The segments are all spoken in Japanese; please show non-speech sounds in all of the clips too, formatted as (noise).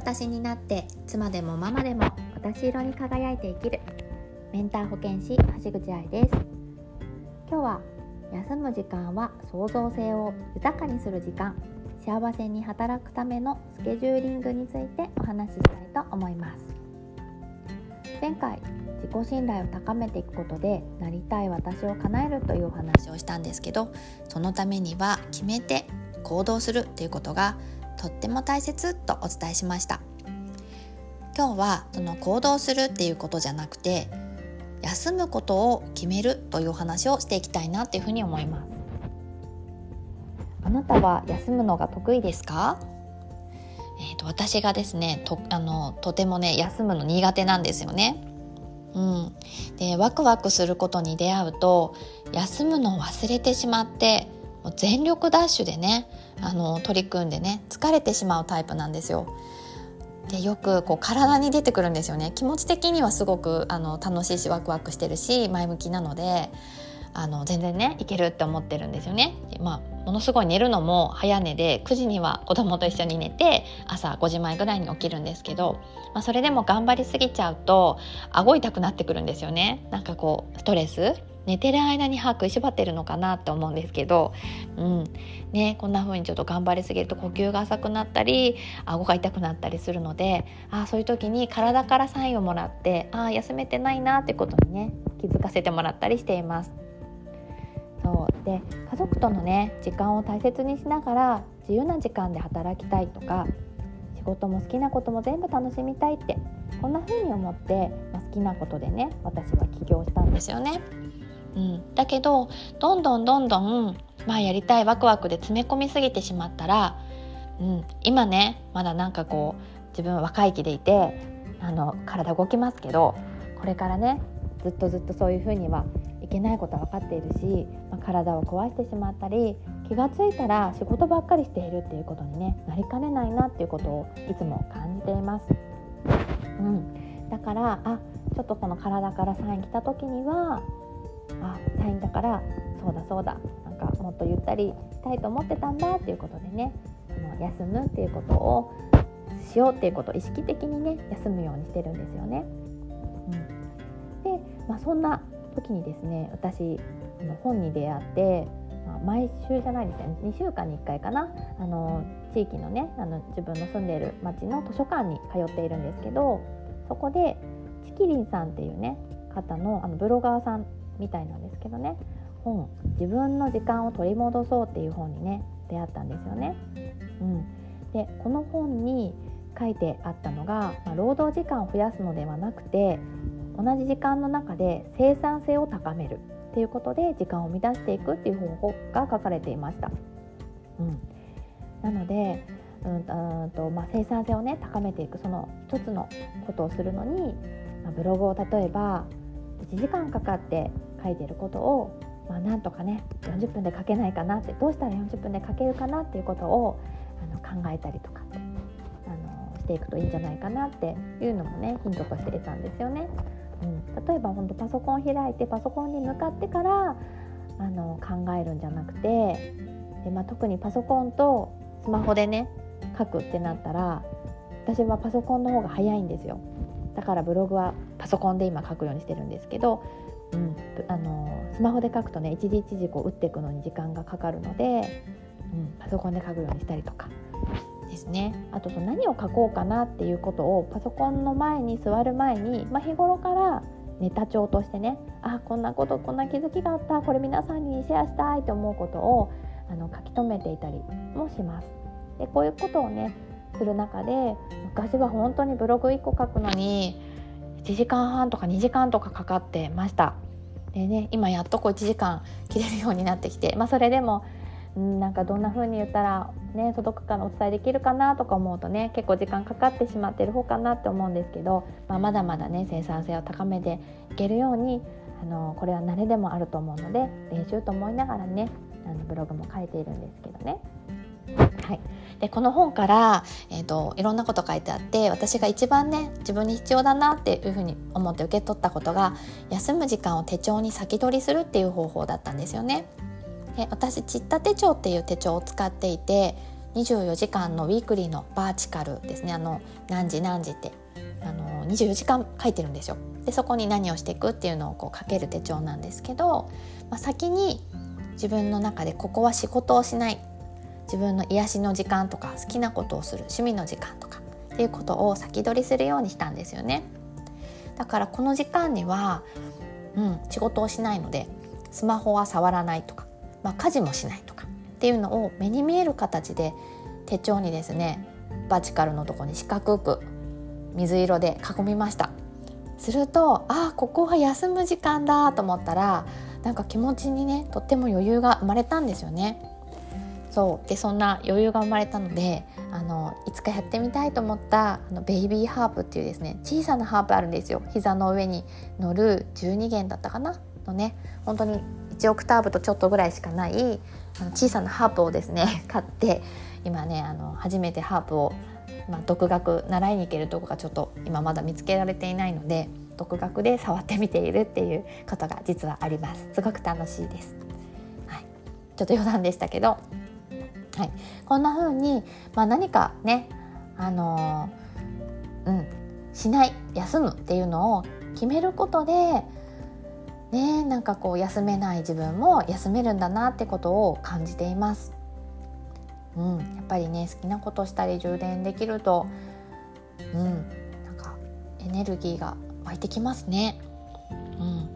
私になって妻でもママでも私色に輝いて生きる。メンター保健師橋口愛です。今日は休む時間は創造性を豊かにする時間。幸せに働くためのスケジューリングについてお話ししたいと思います。前回自己信頼を高めていくことでなりたい私を叶えるというお話をしたんですけどそのためには決めて行動するということがとっても大切とお伝えしました。今日はその行動するっていうことじゃなくて休むことを決めるというお話をしていきたいなっていうふうに思います。あなたは休むのが得意ですか？えーと、私がですねとあのとてもね休むの苦手なんですよね。うん、でワクワクすることに出会うと休むのを忘れてしまって全力ダッシュでねあの取り組んでね疲れてしまうタイプなんですよ。でよくこう体に出てくるんですよね気持ち的にはすごくあの楽しいしワクワクしてるし前向きなのであの全然ねいけるって思ってるんですよね。まあ、ものすごい寝るのも早寝で9時には子供と一緒に寝て朝5時前ぐらいに起きるんですけど、まあ、それでも頑張りすぎちゃうと顎痛くなってくるんですよね。なんかこうストレス寝てる間に歯食いしばってるのかなって思うんですけど、うんね、こんな風にちょっと頑張りすぎると呼吸が浅くなったり顎が痛くなったりするのであそういう時に体からサインをもらってあ休めてないなってことにね気づかせてもらったりしています。そうで家族とのね時間を大切にしながら自由な時間で働きたいとか仕事も好きなことも全部楽しみたいってこんな風に思って、まあ、好きなことでね私は起業したんですよね。だけどどんどんどんどん、まあ、やりたいワクワクで詰め込みすぎてしまったら、うん、今ねまだなんかこう自分は若い気でいてあの体動きますけどこれからねずっとずっとそういうふうにはいけないことは分かっているし、まあ、体を壊してしまったり気が付いたら仕事ばっかりしているっていうことに、ね、なりかねないなっていうことをいつも感じています。うん、だからあちょっとこの体からサイン来た時にはあサインだからそうだそうだなんかもっとゆったりしたいと思ってたんだっていうことでね休むっていうことをしようっていうことを意識的にね休むようにしてるんですよね。うん、で、まあ、そんな時にですね私の本に出会って、まあ、毎週じゃないですね2週間に1回かなあの地域のねあの自分の住んでいる町の図書館に通っているんですけどそこでチキリンさんっていうね方のあのブロガーさんみたいなんですけどね本「自分の時間を取り戻そう」っていう本にね出会ったんですよね。うん、でこの本に書いてあったのが、まあ、労働時間を増やすのではなくて同じ時間の中で生産性を高めるっていうことで時間を生み出していくっていう方法が書かれていました。うん、なのでうんと、まあ、生産性をね高めていくその一つのことをするのに、まあ、ブログを例えば1時間かかって書いてることを、まあ、なんとかね40分で書けないかなってどうしたら40分で書けるかなっていうことをあの考えたりとかあのしていくといいんじゃないかなっていうのもねヒントとして得たんですよね。うん、例えば本当パソコン開いてパソコンに向かってからあの考えるんじゃなくてで、まあ、特にパソコンとスマホでね書くってなったら私はパソコンの方が早いんですよだからブログはパソコンで今書くようにしてるんですけど、うん、あのスマホで書くとね一時一時こう打っていくのに時間がかかるので、うん、パソコンで書くようにしたりとか。ですね。あとその何を書こうかなっていうことをパソコンの前に座る前に、まあ、日頃からネタ帳としてねあこんなことこんな気づきがあった。これ皆さんにシェアしたいと思うことをあの書き留めていたりもします。でこういうことをねする中で昔は本当にブログ1個書くのに1時間半とか2時間とかかかってました。でね今やっとこう1時間切れるようになってきて、まあ、それでもんなんかどんな風に言ったら、ね、届くかのお伝えできるかなとか思うとね結構時間かかってしまってる方かなって思うんですけど、まあ、まだまだね生産性を高めていけるようにあのこれは慣れでもあると思うので練習と思いながらねあのブログも書いているんですけどね。はい、でこの本から、えーと、いろんなこと書いてあって私が一番ね自分に必要だなっていうふうに思って受け取ったことが休む時間を手帳に先取りするっていう方法だったんですよね。で私ちった手帳っていう手帳を使っていて24時間のウィークリーのバーチカルですねあの何時何時ってあの24時間書いてるんですよ。でそこに何をしていくっていうのをこう書ける手帳なんですけど、まあ、先に自分の中でここは仕事をしない自分の癒しの時間とか好きなことをする趣味の時間とかっていうことを先取りするようにしたんですよね。だからこの時間には、うん、仕事をしないのでスマホは触らないとか、まあ、家事もしないとかっていうのを目に見える形で手帳にですねバチカルのとこに四角く水色で囲みましたするとあここは休む時間だと思ったらなんか気持ちにねとっても余裕が生まれたんですよねそう。でそんな余裕が生まれたのであのいつかやってみたいと思ったあのベイビーハープっていうですね小さなハープあるんですよ。膝の上に乗る12弦だったかな？のね本当に1オクターブとちょっとぐらいしかないあの小さなハープをですね (laughs) 買って今ねあの初めてハープを、まあ、独学習いに行けるとこがちょっと今まだ見つけられていないので独学で触ってみているっていうことが実はあります。すごく楽しいです、はい、ちょっと余談でしたけど、はい、こんな風にまあ、何かねあの、うんしない休むっていうのを決めることでねなんかこう休めない自分も休めるんだなってことを感じています。うん、やっぱりね好きなことしたり充電できると、うん、なんかエネルギーが湧いてきますね。うん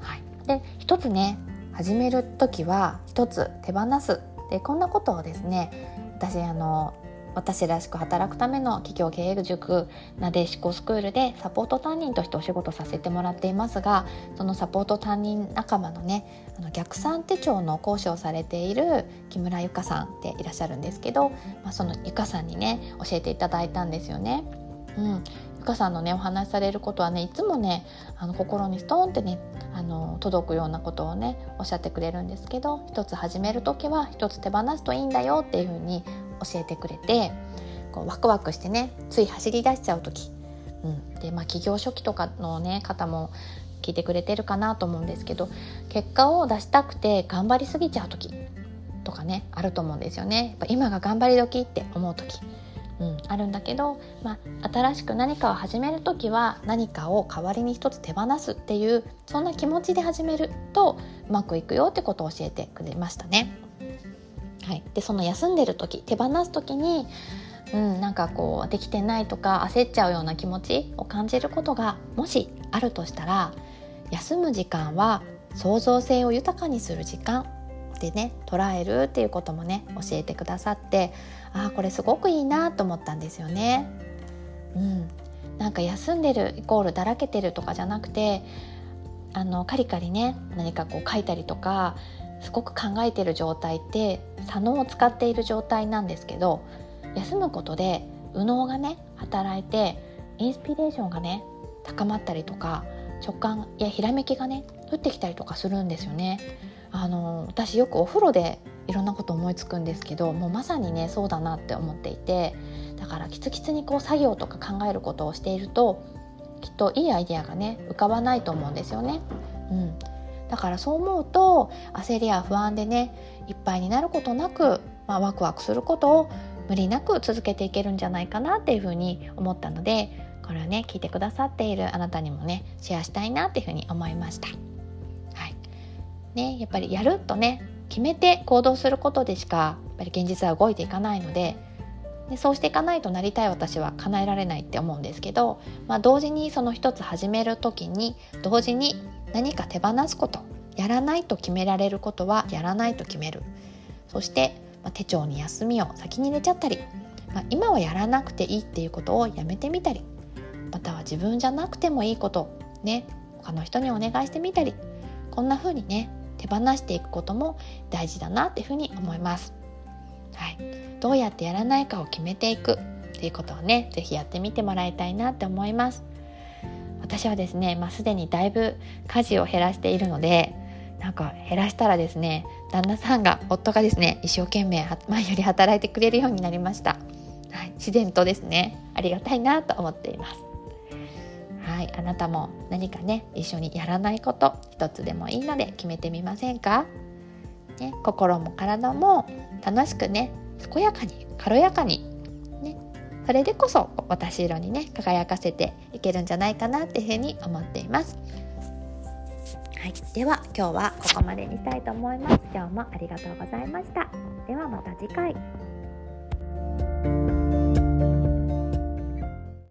はい、で一つね始める時は一つ手放すでこんなことをですね私あの私らしく働くための企業経営塾なでしこスクールでサポート担任としてお仕事させてもらっていますがそのサポート担任仲間のねあの逆算手帳の講師をされている木村由香さんっていらっしゃるんですけど、まあ、その由香さんにね教えていただいたんですよね。うん、かさんのねお話しされることはねいつもねあの心にストーンってねあの届くようなことをねおっしゃってくれるんですけど一つ始める時は一つ手放すといいんだよっていうふうに教えてくれてこうワクワクしてねつい走り出しちゃう時、うん、でまあ企業初期とかのね方も聞いてくれてるかなと思うんですけど結果を出したくて頑張りすぎちゃう時とかねあると思うんですよね。やっぱ今が頑張り時って思う時。うん、あるんだけど、まあ、新しく何かを始める時は何かを代わりに一つ手放すっていうそんな気持ちで始めるとうまくいくよってことを教えてくれましたね。はい、でその休んでる時手放す時に、うん、なんかこうできてないとか焦っちゃうような気持ちを感じることがもしあるとしたら休む時間は創造性を豊かにする時間でね捉えるっていうこともね教えてくださってあこれすごくいいなと思ったんですよね。うん、なんか休んでるイコールだらけてるとかじゃなくてあのカリカリね何かこう書いたりとかすごく考えてる状態って左脳を使っている状態なんですけど休むことで右脳がね働いてインスピレーションがね高まったりとか直感やひらめきがね降ってきたりとかするんですよね。あの私よくお風呂でいろんなこと思いつくんですけどもうまさにねそうだなって思っていてだからキツキツにこう作業とか考えることをしているときっといいアイデアがね浮かばないと思うんですよね。うん、だからそう思うと焦りや不安でねいっぱいになることなく、まあ、ワクワクすることを無理なく続けていけるんじゃないかなっていうふうに思ったのでこれはね聞いてくださっているあなたにもねシェアしたいなっていうふうに思いました。はいね、やっぱりやるとね決めて行動することでしかやっぱり現実は動いていかないのででそうしていかないとなりたい私は叶えられないって思うんですけど、まあ、同時にその一つ始める時に同時に何か手放すことやらないと決められることはやらないと決める。そして、まあ、手帳に休みを先に入れちゃったり、まあ、今はやらなくていいっていうことをやめてみたりまたは自分じゃなくてもいいことね他の人にお願いしてみたりこんな風にね手放していくことも大事だなっていうふうに思います。はい、どうやってやらないかを決めていくっていうことをね是非やってみてもらいたいなって思います。私はですね、まあ、すでにだいぶ家事を減らしているのでなんか減らしたらですね旦那さんが夫がですね一生懸命前より働いてくれるようになりました、はい、自然とですねありがたいなと思っていますあなたも何かね一緒にやらないこと一つでもいいので決めてみませんか、ね、心も体も楽しくね健やかに軽やかにねそれでこそ私色にね輝かせていけるんじゃないかなっていうふうに思っています。はい、では今日はここまでにしたいと思います。今日もありがとうございました。ではまた次回。